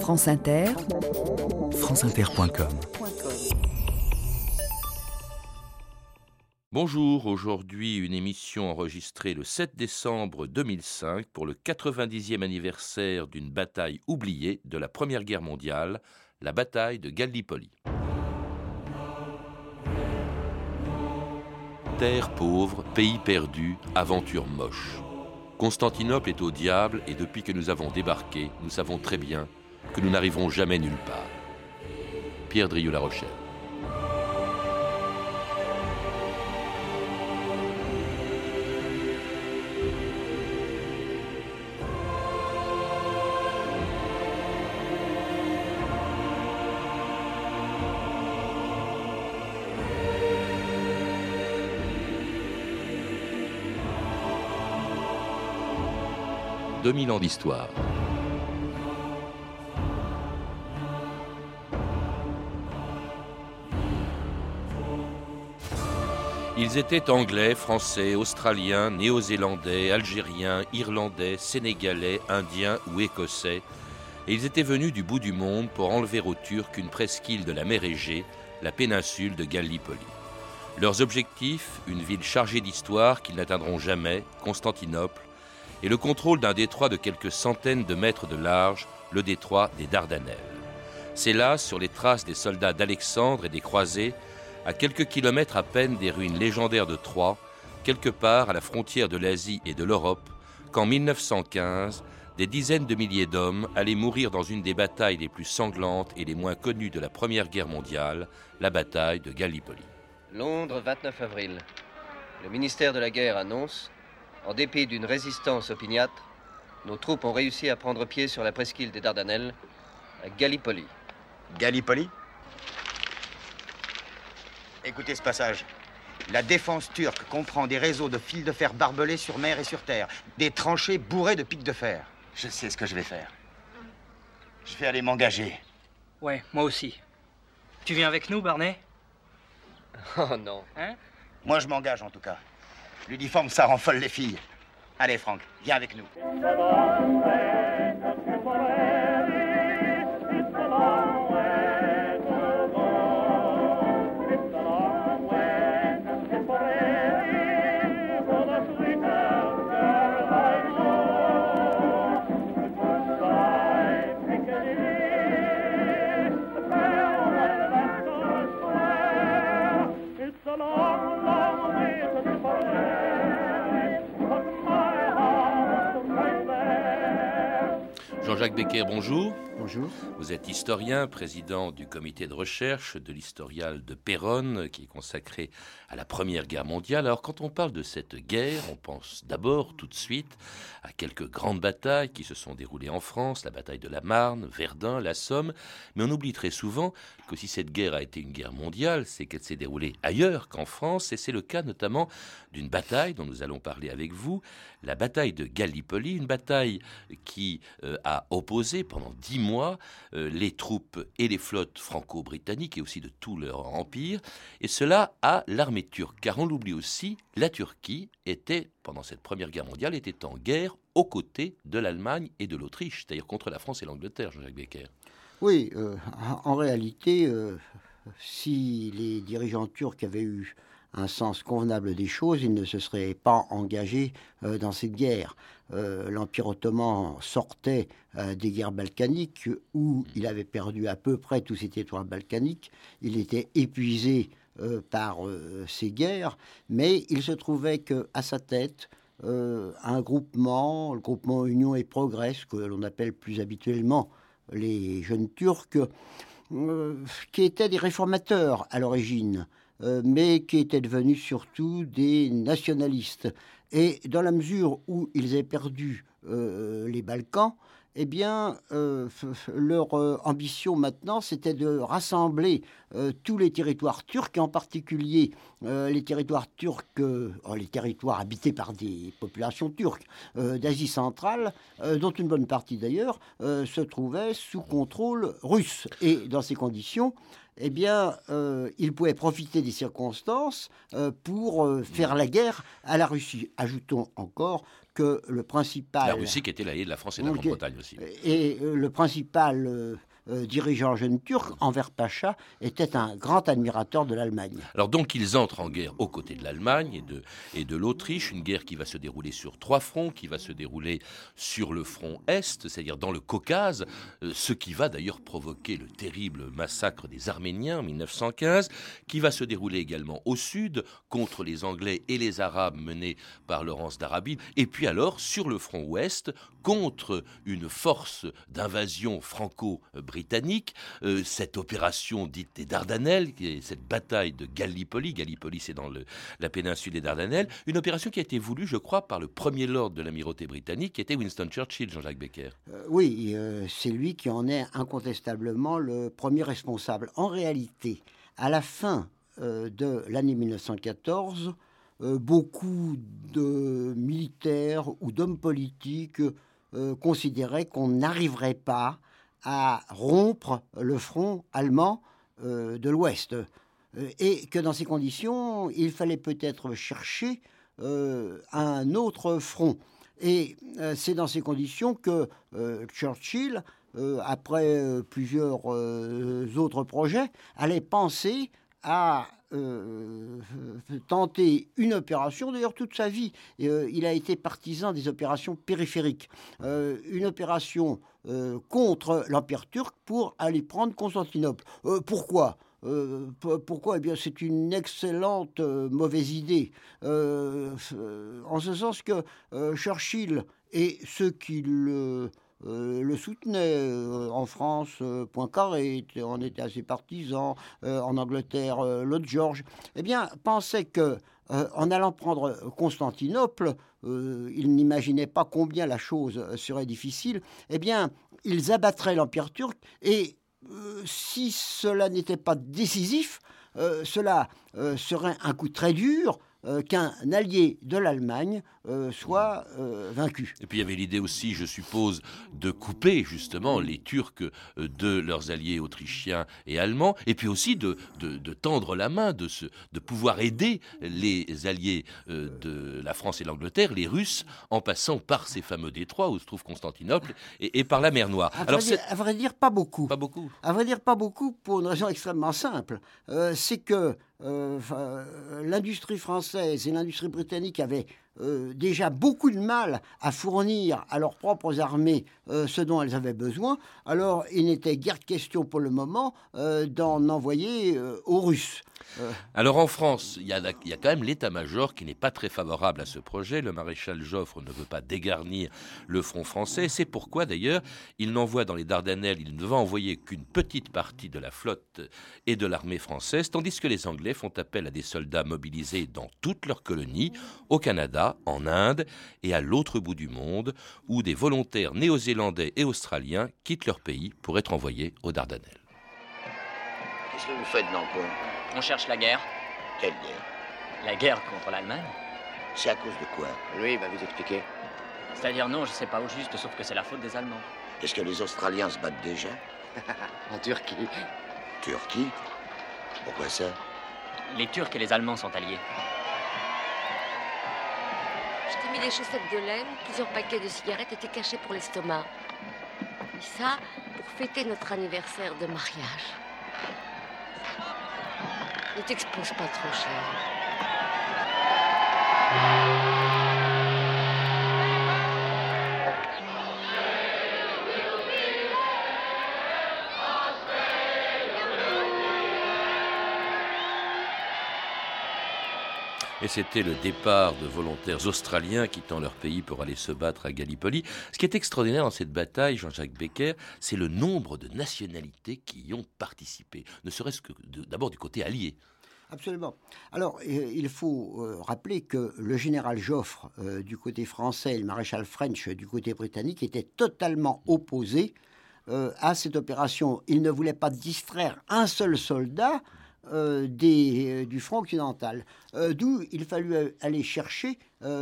France Inter, franceinter.com Bonjour, aujourd'hui une émission enregistrée le 7 décembre 2005 pour le 90e anniversaire d'une bataille oubliée de la Première Guerre mondiale, la bataille de Gallipoli. Terre pauvre, pays perdu, aventure moche. Constantinople est au diable et depuis que nous avons débarqué, nous savons très bien que nous n'arriverons jamais nulle part. Pierre Drieux-La Rochelle. 2000 ans d'histoire. Ils étaient anglais, français, australiens, néo-zélandais, algériens, irlandais, sénégalais, indiens ou écossais, et ils étaient venus du bout du monde pour enlever aux Turcs une presqu'île de la mer Égée, la péninsule de Gallipoli. Leurs objectifs, une ville chargée d'histoire qu'ils n'atteindront jamais, Constantinople, et le contrôle d'un détroit de quelques centaines de mètres de large, le détroit des Dardanelles. C'est là, sur les traces des soldats d'Alexandre et des croisés, à quelques kilomètres à peine des ruines légendaires de Troie, quelque part à la frontière de l'Asie et de l'Europe, qu'en 1915, des dizaines de milliers d'hommes allaient mourir dans une des batailles les plus sanglantes et les moins connues de la Première Guerre mondiale, la bataille de Gallipoli. Londres, 29 avril. Le ministère de la Guerre annonce en dépit d'une résistance opiniâtre, nos troupes ont réussi à prendre pied sur la presqu'île des Dardanelles, à Gallipoli. Gallipoli Écoutez ce passage. La défense turque comprend des réseaux de fils de fer barbelés sur mer et sur terre, des tranchées bourrées de pics de fer. Je sais ce que je vais faire. Je vais aller m'engager. Ouais, moi aussi. Tu viens avec nous, Barney? Oh non. Hein? Moi, je m'engage en tout cas. L'uniforme, ça rend folle les filles. Allez, Franck, viens avec nous. Jean-Jacques Becker, bonjour. Vous êtes historien, président du comité de recherche de l'historial de Péronne, qui est consacré à la Première Guerre mondiale. Alors, quand on parle de cette guerre, on pense d'abord, tout de suite, à quelques grandes batailles qui se sont déroulées en France, la bataille de la Marne, Verdun, la Somme, mais on oublie très souvent que si cette guerre a été une guerre mondiale, c'est qu'elle s'est déroulée ailleurs qu'en France, et c'est le cas notamment d'une bataille dont nous allons parler avec vous, la bataille de Gallipoli, une bataille qui euh, a opposé pendant dix mois euh, les troupes et les flottes franco-britanniques et aussi de tout leur empire, et cela à l'armée turque, car on l'oublie aussi, la Turquie était, pendant cette première guerre mondiale, était en guerre aux côtés de l'Allemagne et de l'Autriche, c'est-à-dire contre la France et l'Angleterre, Jean-Jacques Becker. Oui, euh, en réalité, si les dirigeants turcs avaient eu un sens convenable des choses, il ne se serait pas engagé euh, dans cette guerre. Euh, L'Empire ottoman sortait euh, des guerres balkaniques où il avait perdu à peu près tous ses territoires balkaniques. Il était épuisé par ces guerres, mais il se trouvait qu'à sa tête, un groupement, le groupement Union et Progrès, que l'on appelle plus habituellement les jeunes Turcs, qui étaient des réformateurs à l'origine, mais qui étaient devenus surtout des nationalistes. Et dans la mesure où ils avaient perdu euh, les Balkans, eh bien, euh, leur ambition maintenant, c'était de rassembler tous les territoires turcs, et en particulier les territoires turcs, oh, les territoires habités par des populations turques d'Asie centrale, dont une bonne partie d'ailleurs se trouvait sous contrôle russe. Et dans ces conditions, eh bien, il pouvait profiter des circonstances pour faire la guerre à la Russie. Ajoutons encore que le principal... La Russie qui était l'allié de la France et de la Grande-Bretagne aussi. Et le principal euh, dirigeant jeune turc, Enver Pacha, était un grand admirateur de l'Allemagne. Alors donc ils entrent en guerre aux côtés de l'Allemagne et de, et de l'Autriche, une guerre qui va se dérouler sur trois fronts, qui va se dérouler sur le front Est, c'est-à-dire dans le Caucase, euh, ce qui va d'ailleurs provoquer le terrible massacre des Arméniens en 1915, qui va se dérouler également au Sud contre les Anglais et les Arabes menés par Laurence d'Arabie, et puis alors sur le front Ouest contre une force d'invasion franco-britannique, euh, cette opération dite des Dardanelles, cette bataille de Gallipoli, Gallipoli c'est dans la péninsule des Dardanelles, une opération qui a été voulue, je crois, par le premier lord de l'amirauté britannique, qui était Winston Churchill, Jean-Jacques Becker. Euh, oui, euh, c'est lui qui en est incontestablement le premier responsable. En réalité, à la fin de l'année 1914, beaucoup de militaires ou d'hommes politiques considérait qu'on n'arriverait pas à rompre le front allemand euh, de l'Ouest. Euh, et que dans ces conditions, il fallait peut-être chercher un autre front. Et c'est dans ces conditions que Churchill, après plusieurs autres projets, allait penser à euh, tenter une opération. D'ailleurs, toute sa vie, euh, il a été partisan des opérations périphériques. Euh, une opération contre l'Empire turc pour aller prendre Constantinople. pourquoi? Pourquoi? Eh bien, c'est une excellente mauvaise idée. en ce sens que Churchill et ceux qui le euh, le soutenait euh, en France, euh, Poincaré on était assez partisans, en Angleterre, Lord George, eh bien, pensait que en allant prendre Constantinople, ils n'imaginaient pas combien la chose serait difficile, eh bien, ils abattraient l'Empire turc et si cela n'était pas décisif, cela serait un coup très dur euh, qu'un allié de l'Allemagne euh, soit euh, vaincu. Et puis il y avait l'idée aussi, je suppose, de couper justement les Turcs de leurs alliés autrichiens et allemands, et puis aussi de, de, tendre la main, de, se, de pouvoir aider les alliés de la France et l'Angleterre, les Russes, en passant par ces fameux détroits où se trouve Constantinople et, par la mer Noire. À Alors, vrai dire, à vrai dire, pas beaucoup. Pas beaucoup. À vrai dire, pas beaucoup pour une raison extrêmement simple. c'est que l'industrie française et l'industrie britannique avaient euh, déjà beaucoup de mal à fournir à leurs propres armées euh, ce dont elles avaient besoin, alors il n'était guère question pour le moment euh, d'en envoyer aux Russes. Alors en France, il y, il y a quand même l'état-major qui n'est pas très favorable à ce projet. Le maréchal Joffre ne veut pas dégarnir le front français. C'est pourquoi d'ailleurs il n'envoie dans les Dardanelles, il ne va envoyer qu'une petite partie de la flotte et de l'armée française, tandis que les Anglais font appel à des soldats mobilisés dans toutes leurs colonies, au Canada, en Inde et à l'autre bout du monde, où des volontaires néo-zélandais et australiens quittent leur pays pour être envoyés aux Dardanelles. Qu'est-ce que vous faites dans le coin? On cherche la guerre. Quelle guerre? La guerre contre l'Allemagne. C'est à cause de quoi? Lui, il va vous expliquer. C'est-à-dire non, je sais pas au juste, sauf que c'est la faute des Allemands. Est-ce que les Australiens se battent déjà? En Turquie. Turquie? Pourquoi ça? Les Turcs et les Allemands sont alliés des chaussettes de laine, plusieurs paquets de cigarettes étaient cachés pour l'estomac. Et ça, pour fêter notre anniversaire de mariage. Ne t'expose pas trop cher. Et c'était le départ de volontaires australiens quittant leur pays pour aller se battre à Gallipoli. Ce qui est extraordinaire dans cette bataille, Jean-Jacques Becker, c'est le nombre de nationalités qui y ont participé, ne serait-ce que d'abord du côté allié. Absolument. Alors, euh, il faut euh, rappeler que le général Joffre euh, du côté français et le maréchal French du côté britannique étaient totalement opposés à cette opération. Ils ne voulaient pas distraire un seul soldat des, euh, du front occidental, euh, d'où il fallut aller chercher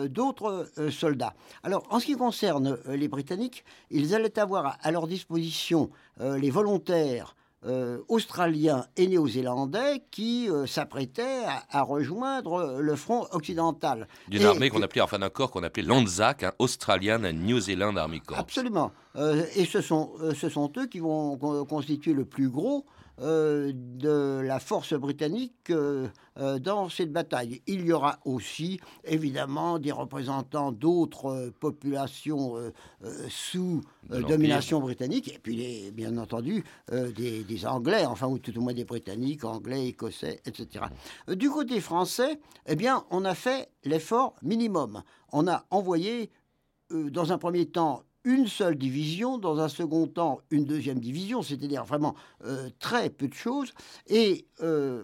d'autres soldats. Alors, en ce qui concerne les Britanniques, ils allaient avoir à leur disposition les volontaires australiens et néo-zélandais qui s'apprêtaient à, rejoindre le front occidental. D'une armée qu'on appelait, enfin d'un corps qu'on appelait l'ANZAC, un Australian and New Zealand Army Corps. Absolument. et ce sont, ce sont eux qui vont constituer le plus gros euh, de la force britannique euh, euh, dans cette bataille. Il y aura aussi évidemment des représentants d'autres populations sous domination britannique et puis bien entendu des, Anglais, enfin ou tout au moins des Britanniques, Anglais, Écossais, etc. Du côté français, eh bien, on a fait l'effort minimum. On a envoyé dans un premier temps une seule division, dans un second temps une deuxième division, c'est-à-dire vraiment euh, très peu de choses, et euh,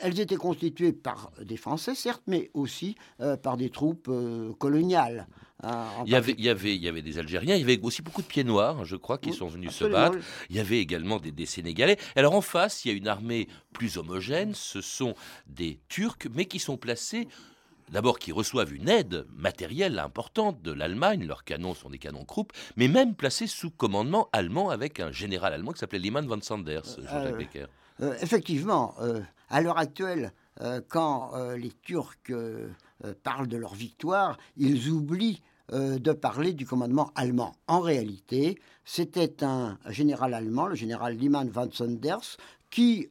elles étaient constituées par des Français, certes, mais aussi euh, par des troupes coloniales. Hein, il, y avait, il, y avait, il y avait des Algériens, il y avait aussi beaucoup de pieds noirs, je crois, qui sont venus se battre. Il y avait également des, des, Sénégalais. Alors en face, il y a une armée plus homogène, ce sont des Turcs, mais qui sont placés d'abord qui reçoivent une aide matérielle importante de l'Allemagne, leurs canons sont des canons Krupp, mais même placés sous commandement allemand avec un général allemand qui s'appelait Liman von Sanders, euh, Jean-Jacques euh, Becker. Euh, effectivement, à l'heure actuelle, quand les Turcs parlent de leur victoire, ils oublient de parler du commandement allemand. En réalité, c'était un général allemand, le général Liman von Sanders, qui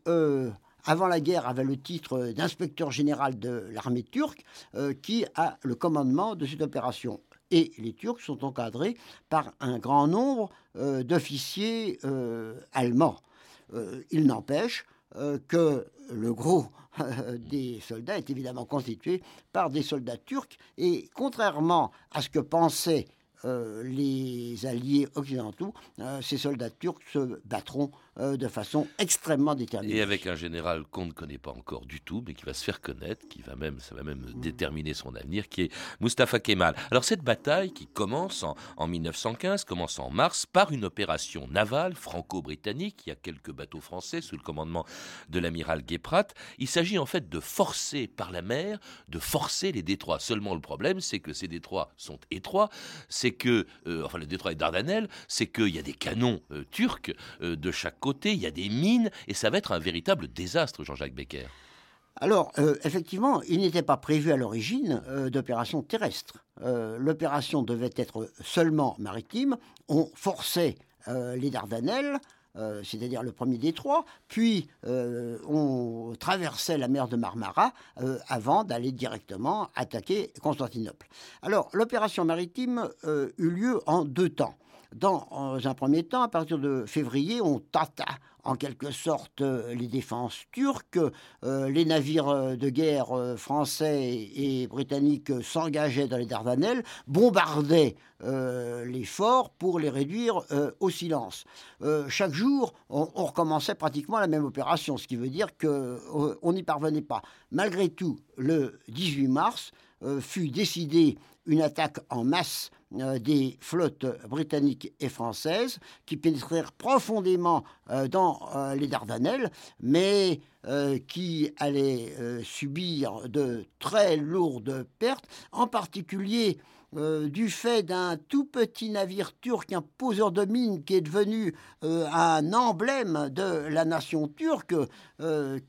avant la guerre, avait le titre d'inspecteur général de l'armée turque, euh, qui a le commandement de cette opération. Et les Turcs sont encadrés par un grand nombre euh, d'officiers euh, allemands. il n'empêche que le gros des soldats est évidemment constitué par des soldats turcs. Et contrairement à ce que pensaient les alliés occidentaux, ces soldats turcs se battront euh, de façon extrêmement déterminée. Et avec un général qu'on ne connaît pas encore du tout, mais qui va se faire connaître, qui va même, ça va même mmh. déterminer son avenir, qui est Mustafa Kemal. Alors cette bataille qui commence en, 1915, commence en mars par une opération navale franco-britannique. Il y a quelques bateaux français sous le commandement de l'amiral Guéprat. Il s'agit en fait de forcer par la mer, de forcer les détroits. Seulement le problème, c'est que ces détroits sont étroits, c'est que, euh, enfin le détroit est Dardanelles, c'est qu'il y a des canons euh, turcs de chaque côté il y a des mines, et ça va être un véritable désastre, Jean-Jacques Becker. Alors, euh, effectivement, il n'était pas prévu à l'origine euh, d'opération terrestre. Euh, l'opération devait être seulement maritime. On forçait les Dardanelles, c'est-à-dire le premier détroit, puis on traversait la mer de Marmara avant d'aller directement attaquer Constantinople. Alors, l'opération maritime eut lieu en deux temps. Dans un premier temps, à partir de février, on tâta en quelque sorte euh, les défenses turques. Euh, les navires euh, de guerre français et britanniques s'engageaient dans les Dardanelles, bombardaient les forts pour les réduire au silence. chaque jour, on, on, recommençait pratiquement la même opération, ce qui veut dire qu'on n'y parvenait pas. Malgré tout, le 18 mars fut décidé une attaque en masse euh, des flottes britanniques et françaises qui pénétrèrent profondément euh, dans euh, les Dardanelles, mais qui allaient subir de très lourdes pertes, en particulier du fait d'un tout petit navire turc, un poseur de mines qui est devenu un emblème de la nation turque,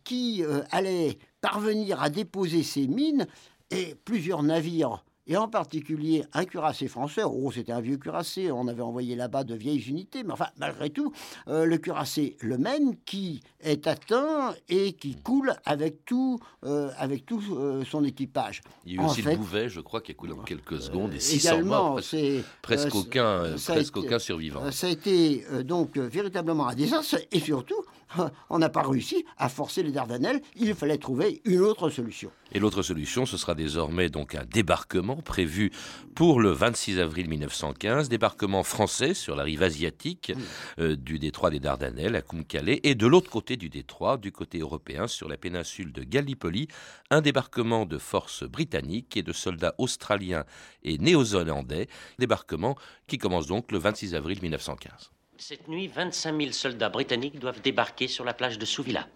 qui allait parvenir à déposer ses mines, et plusieurs navires et en particulier un cuirassé français. Oh, c'était un vieux cuirassé, on avait envoyé là-bas de vieilles unités, mais enfin, malgré tout, euh, le cuirassé Le Maine qui est atteint et qui coule avec tout, euh, avec tout euh, son équipage. Il y a eu aussi le Bouvet, je crois, qui a coulé en quelques secondes, et 600 morts, presque, presque aucun, presque aucun survivant. Ça a été donc véritablement un désastre, et surtout, on n'a pas réussi à forcer les Dardanelles, il fallait trouver une autre solution. Et l'autre solution, ce sera désormais donc un débarquement prévu pour le 26 avril 1915, débarquement français sur la rive asiatique euh, du détroit des Dardanelles à Kumkale et de l'autre côté du détroit, du côté européen, sur la péninsule de Gallipoli, un débarquement de forces britanniques et de soldats australiens et néo-zélandais, débarquement qui commence donc le 26 avril 1915. Cette nuit, 25 000 soldats britanniques doivent débarquer sur la plage de Souvilla.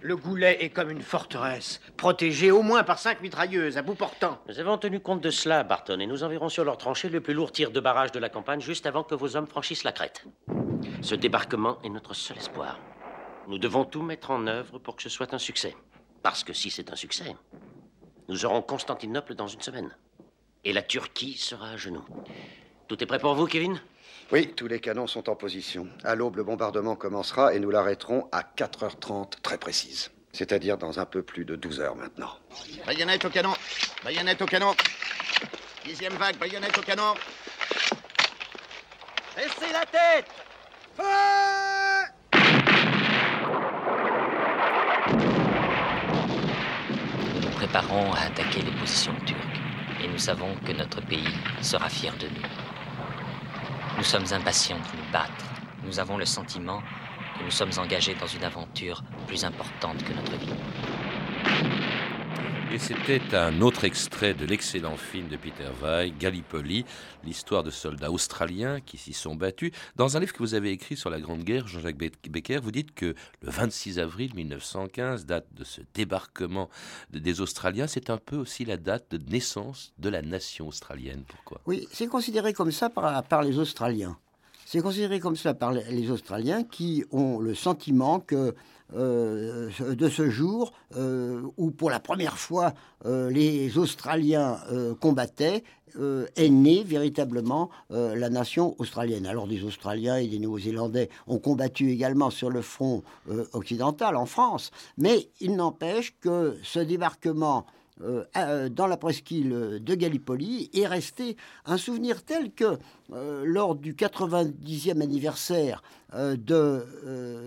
Le goulet est comme une forteresse, protégée au moins par cinq mitrailleuses à bout portant. Nous avons tenu compte de cela, Barton, et nous enverrons sur leur tranchée le plus lourd tir de barrage de la campagne juste avant que vos hommes franchissent la crête. Ce débarquement est notre seul espoir. nous devons tout mettre en œuvre pour que ce soit un succès. Parce que si c'est un succès, nous aurons Constantinople dans une semaine. Et la Turquie sera à genoux. Tout est prêt pour vous, Kevin? Oui, tous les canons sont en position. À l'aube, le bombardement commencera et nous l'arrêterons à 4h30 très précise. C'est-à-dire dans un peu plus de 12 heures maintenant. Baïonnette au canon Baïonnette au canon Dixième vague, baïonnette au canon Baissez la tête Nous nous préparons à attaquer les positions turques et nous savons que notre pays sera fier de nous. Nous sommes impatients de nous battre. Nous avons le sentiment que nous sommes engagés dans une aventure plus importante que notre vie. Et c'était un autre extrait de l'excellent film de Peter Weih, Gallipoli, l'histoire de soldats australiens qui s'y sont battus. Dans un livre que vous avez écrit sur la Grande Guerre, Jean-Jacques Becker, vous dites que le 26 avril 1915, date de ce débarquement des Australiens, c'est un peu aussi la date de naissance de la nation australienne. Pourquoi? Oui, c'est considéré comme ça par, par les Australiens. C'est considéré comme ça par les Australiens qui ont le sentiment que euh, de ce jour euh, où pour la première fois euh, les Australiens combattaient est née véritablement la nation australienne. Alors des Australiens et des Néo-Zélandais ont combattu également sur le front occidental en France, mais il n'empêche que ce débarquement dans la presqu'île de Gallipoli est resté un souvenir tel que euh, lors du 90e anniversaire de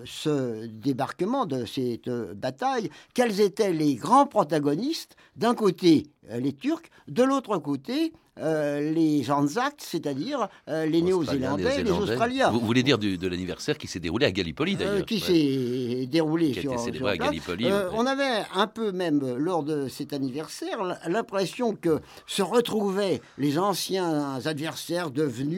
ce débarquement, de cette bataille, quels étaient les grands protagonistes? D'un côté, les Turcs, de l'autre côté, euh, les Anzacs, c'est-à-dire euh, les Néo-Zélandais les Australiens. Vous, voulez dire de l'anniversaire qui s'est déroulé à Gallipoli, euh, d'ailleurs Qui s'est déroulé qui sur, été à Gallipoli. On avait un peu même, lors de cet anniversaire, l'impression que se retrouvaient les anciens adversaires devenus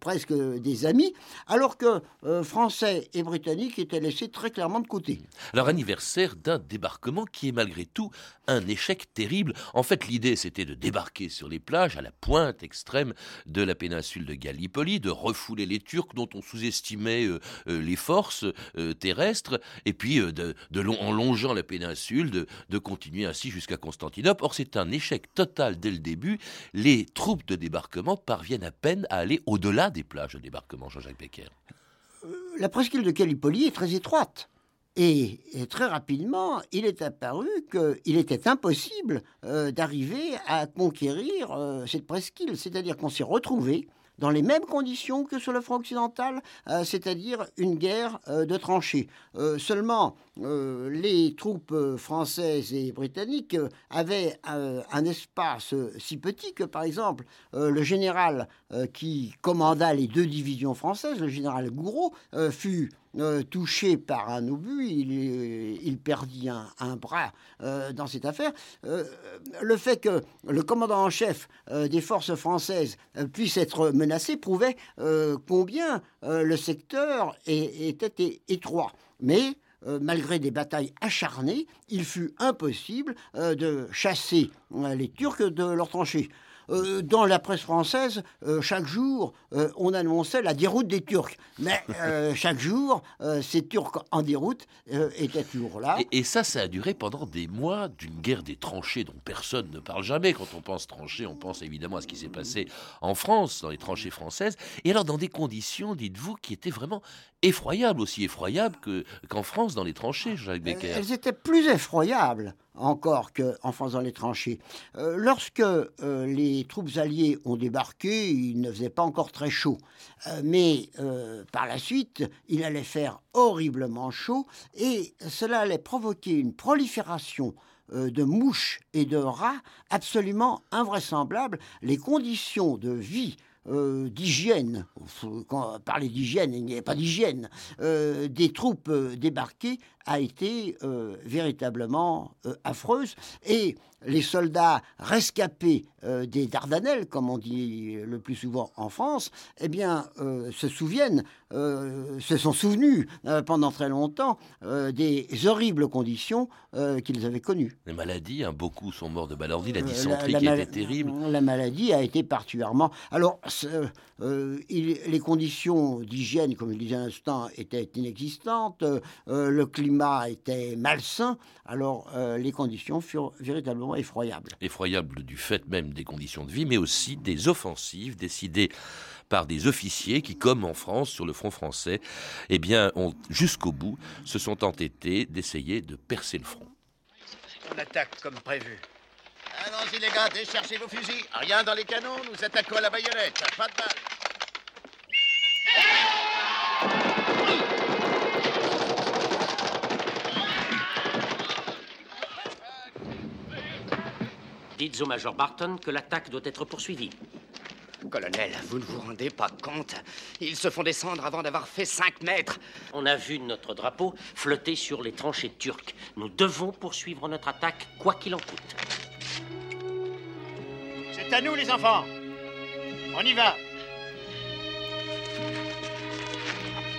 presque des amis, alors que Français et Britanniques étaient laissés très clairement de côté. Alors, anniversaire d'un débarquement qui est malgré tout un échec terrible. En fait, l'idée, c'était de débarquer sur les plages à la pointe extrême de la péninsule de Gallipoli, de refouler les Turcs dont on sous-estimait euh, euh, les forces euh, terrestres, et puis de, en longeant la péninsule, de, de continuer ainsi jusqu'à Constantinople. Or, c'est un échec total dès le début. Les troupes de débarquement parviennent à peine à aller au-delà des plages de débarquement, Jean-Jacques Becker. La presqu'île de Gallipoli est très étroite. Et, très rapidement, il est apparu qu'il était impossible euh, d'arriver à conquérir euh, cette presqu'île. C'est-à-dire qu'on s'est retrouvé dans les mêmes conditions que sur le front occidental, euh, c'est-à-dire une guerre de tranchées. seulement, les troupes françaises et britanniques avaient un espace si petit que, par exemple, le général qui commanda les deux divisions françaises, le général Gouraud, fut euh, touché par un obus, il, il perdit un, bras euh, dans cette affaire. Euh, le fait que le commandant en chef des forces françaises puisse être menacé prouvait combien le secteur était étroit. Mais malgré des batailles acharnées, il fut impossible de chasser les Turcs de leurs tranchées. Euh, dans la presse française, euh, chaque jour, euh, on annonçait la déroute des Turcs. Mais chaque jour, ces Turcs en déroute étaient toujours là. Et, ça, ça a duré pendant des mois d'une guerre des tranchées dont personne ne parle jamais. Quand on pense tranchées, on pense évidemment à ce qui s'est passé en France, dans les tranchées françaises. Et alors, dans des conditions, dites-vous, qui étaient vraiment effroyables, aussi effroyables qu'en France, dans les tranchées, Jacques Becker. Elles étaient plus effroyables encore qu'en faisant les tranchées. Euh, lorsque euh, les troupes alliées ont débarqué, il ne faisait pas encore très chaud. Euh, mais par la suite, il allait faire horriblement chaud et cela allait provoquer une prolifération de mouches et de rats absolument invraisemblables. Les conditions de vie euh, d'hygiène, quand parler d'hygiène, il n'y avait pas d'hygiène, euh, des troupes euh, débarquées a été véritablement affreuse. Et les soldats rescapés euh, des Dardanelles, comme on dit le plus souvent en France, eh bien, euh, se souviennent, euh, se sont souvenus pendant très longtemps des horribles conditions qu'ils avaient connues. Les maladies, hein, beaucoup sont morts de maladie, la dysenterie qui était terrible. La maladie a été particulièrement. Alors, les conditions d'hygiène, comme je disais à l'instant, étaient inexistantes, le climat était malsain, alors les conditions furent véritablement effroyables. Effroyables du fait même des conditions de vie, mais aussi des offensives décidées par des officiers qui, comme en France, sur le front français, eh bien, ont jusqu'au bout se sont entêtés d'essayer de percer le front. On attaque comme prévu. Allons-y les gars, déchargez vos fusils. Rien dans les canons, nous attaquons à la baïonnette. Pas de balles. Dites au major Barton que l'attaque doit être poursuivie. Colonel, vous ne vous rendez pas compte Ils se font descendre avant d'avoir fait 5 mètres. On a vu notre drapeau flotter sur les tranchées turques. Nous devons poursuivre notre attaque, quoi qu'il en coûte. C'est à nous, les enfants. On y va.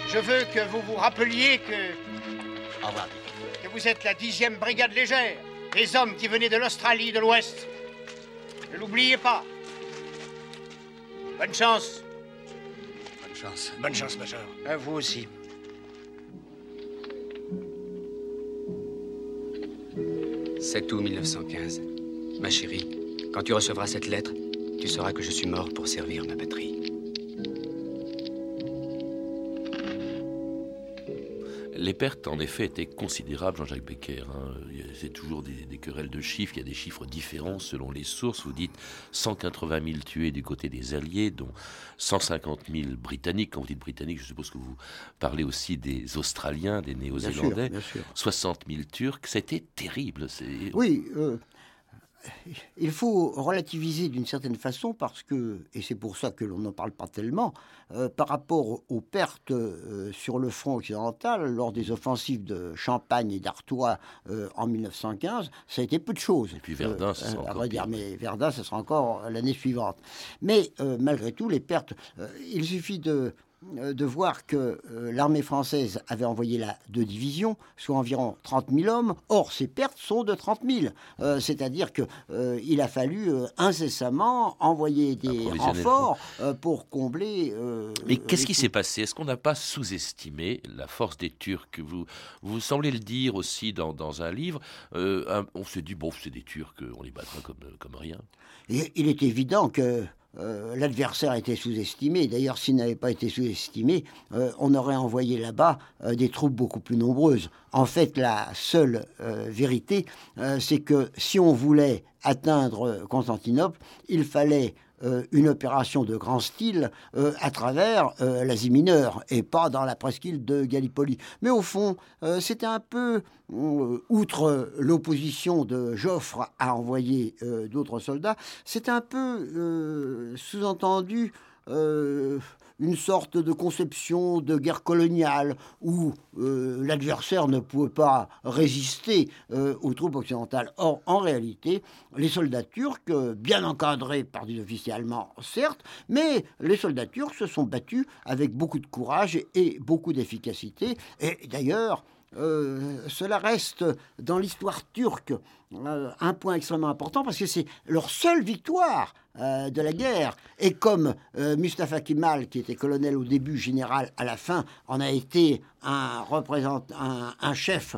Je veux que vous vous rappeliez que. Au revoir. Que vous êtes la dixième brigade légère. Des hommes qui venaient de l'Australie de l'Ouest. Ne l'oubliez pas. Bonne chance. Bonne chance. Bonne chance, Major. À vous aussi. « 7 août 1915. Ma chérie, quand tu recevras cette lettre, tu sauras que je suis mort pour servir ma patrie. Les pertes, en effet, étaient considérables, Jean-Jacques Becker. Hein. C'est toujours des, querelles de chiffres. Il y a des chiffres différents selon les sources. Vous dites 180 000 tués du côté des Alliés, dont 150 000 Britanniques. Quand vous dites Britanniques, je suppose que vous parlez aussi des Australiens, des Néo-Zélandais. 60 000 Turcs. C'était terrible. Oui, euh, il faut relativiser d'une certaine façon parce que, et c'est pour ça que l'on n'en parle pas tellement, euh, par rapport aux pertes euh, sur le front occidental lors des offensives de Champagne et d'Artois euh, en 1915, ça a été peu de choses. Et puis Verdun, ça sera encore dire, mais Verdun, ça sera encore l'année suivante. Mais malgré tout, les pertes, il suffit de de voir que euh, l'armée française avait envoyé là deux divisions, soit environ 30 000 hommes. Or, ces pertes sont de 30 000. Euh, c'est-à-dire qu'il a fallu incessamment envoyer des renforts pour combler. Mais qu'est-ce qui s'est passé? Est-ce qu'on n'a pas sous-estimé la force des Turcs? Vous, vous semblez le dire aussi dans, un livre. on s'est dit, bon, c'est des Turcs, on les battra comme, comme rien. il est évident que euh, l'adversaire était sous-estimé. D'ailleurs, s'il n'avait pas été sous-estimé, euh, on aurait envoyé là-bas euh, des troupes beaucoup plus nombreuses. En fait, la seule vérité, c'est que si on voulait atteindre Constantinople, il fallait euh, une opération de grand style euh, à travers euh, l'Asie mineure et pas dans la presqu'île de Gallipoli. Mais au fond, c'était un peu, outre l'opposition de Joffre à envoyer d'autres soldats, c'était un peu sous-entendu une sorte de conception de guerre coloniale où euh, l'adversaire ne pouvait pas résister euh, aux troupes occidentales. Or, en réalité, les soldats turcs, euh, bien encadrés par des officiers allemands, certes, mais les soldats turcs se sont battus avec beaucoup de courage et beaucoup d'efficacité. Et d'ailleurs, cela reste dans l'histoire turque un point extrêmement important parce que c'est leur seule victoire euh, de la guerre. Et comme euh, Mustafa Kemal, qui était colonel au début, général à la fin, en a été un un, chef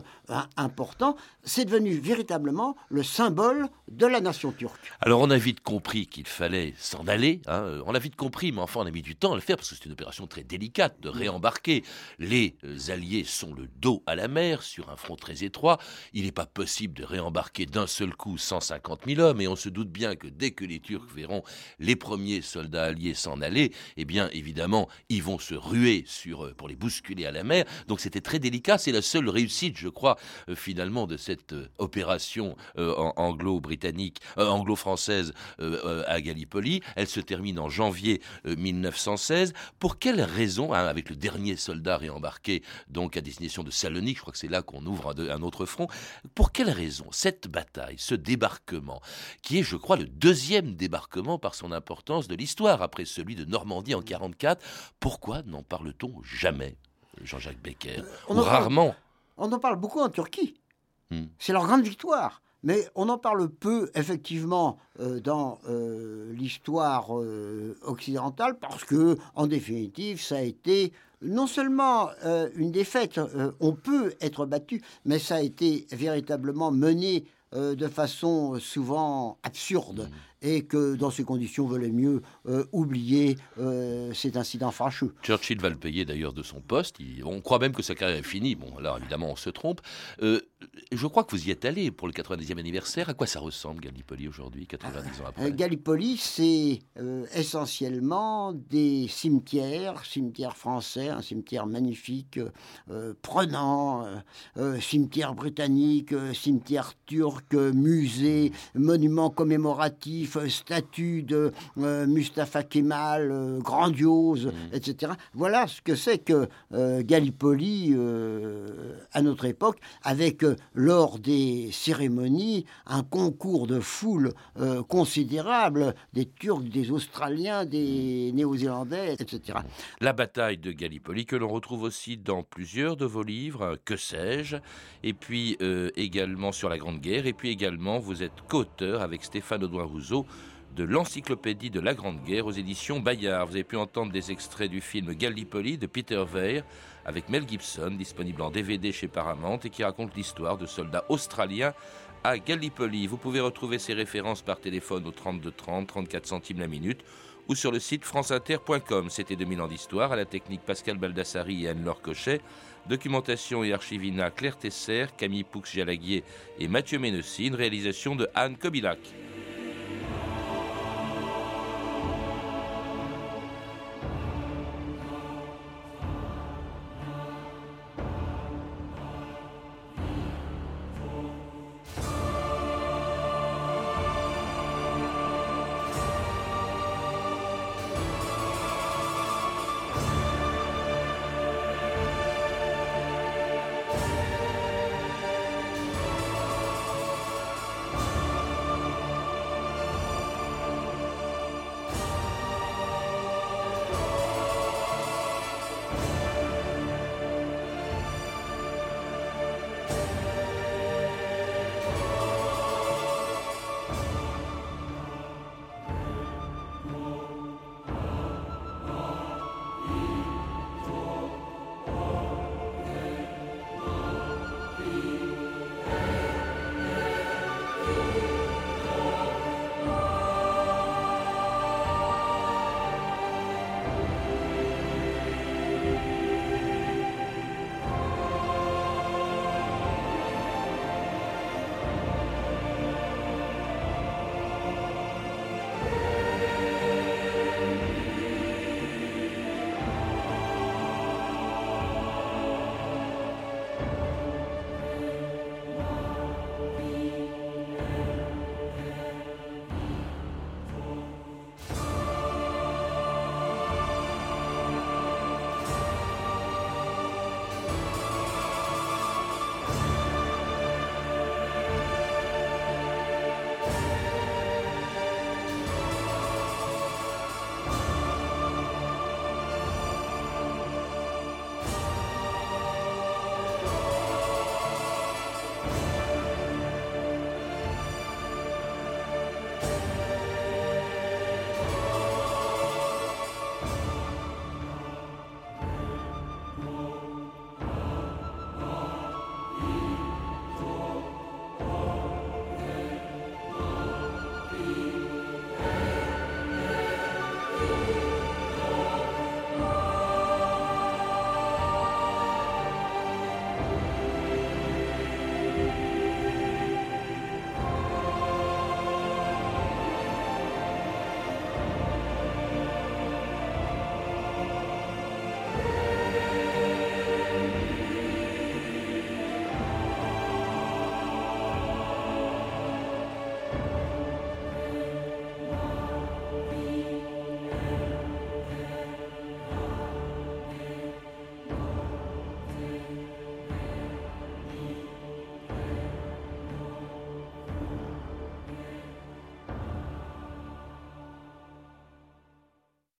important, c'est devenu véritablement le symbole de la nation turque. Alors on a vite compris qu'il fallait s'en aller. Hein. On a vite compris, mais enfin on a mis du temps à le faire parce que c'est une opération très délicate de réembarquer. Les Alliés sont le dos à la mer sur un front très étroit. Il n'est pas possible de réembarquer d'un seul coup 150 000 hommes et on se doute bien que dès que les Turcs verront les premiers soldats alliés s'en aller, eh bien évidemment ils vont se ruer sur pour les bousculer à la mer. Donc c'était très délicat. C'est la seule réussite, je crois, euh, finalement, de cette euh, opération euh, anglo-britannique, anglo-française à Gallipoli. Elle se termine en janvier 1916. Pour quelle raison, hein, avec le dernier soldat réembarqué, donc à destination de Salonique, je crois que c'est là qu'on ouvre un, autre front, pour quelle raison cette bataille, ce débarquement, qui est, je crois, le deuxième débarquement par son importance de l'histoire, après celui de Normandie en 44, pourquoi n'en parle-t-on jamais Jean-Jacques Becker, euh, on rarement. on en parle beaucoup en Turquie. Hmm. C'est leur grande victoire. Mais on en parle peu, effectivement, dans l'histoire occidentale, parce que, en définitive, ça a été non seulement une défaite, on peut être battu, mais ça a été véritablement mené de façon souvent absurde. Et que dans ces conditions, valait mieux euh, oublier euh, cet incident fâcheux. Churchill va le payer d'ailleurs de son poste. on croit même que sa carrière est finie. Bon, alors évidemment, on se trompe. Euh, je crois que vous y êtes allé pour le 90e anniversaire. À quoi ça ressemble, Gallipoli, aujourd'hui, 90 ans après? Gallipoli, c'est essentiellement des cimetières, cimetières français, un cimetière magnifique, prenant, cimetière britannique, cimetière turc, musée, monument commémoratif statue de euh, Mustafa Kemal, euh, grandiose, mmh. etc. Voilà ce que c'est que euh, Gallipoli à notre époque, avec lors des cérémonies un concours de foule considérable des Turcs, des Australiens, des Néo-Zélandais, etc. La bataille de Gallipoli que l'on retrouve aussi dans plusieurs de vos livres, Que sais-je, et puis également sur la Grande Guerre, et puis également vous êtes co-auteur avec Stéphane Audouin-Rousseau de l'Encyclopédie de la Grande Guerre aux éditions Bayard. Vous avez pu entendre des extraits du film Gallipoli de Peter Weir avec Mel Gibson, disponible en DVD chez Paramount et qui raconte l'histoire de soldats australiens à Gallipoli. Vous pouvez retrouver ces références par téléphone au 32 30, 34 centimes la minute ou sur le site franceinter.com. C'était 2000 ans d'histoire à la technique Pascal Baldassari et Anne-Laure Cochet. Documentation et archivina Claire Tesser, Camille Poux-Jalaguier et Mathieu Ménessy. Une réalisation de Anne Kobilac.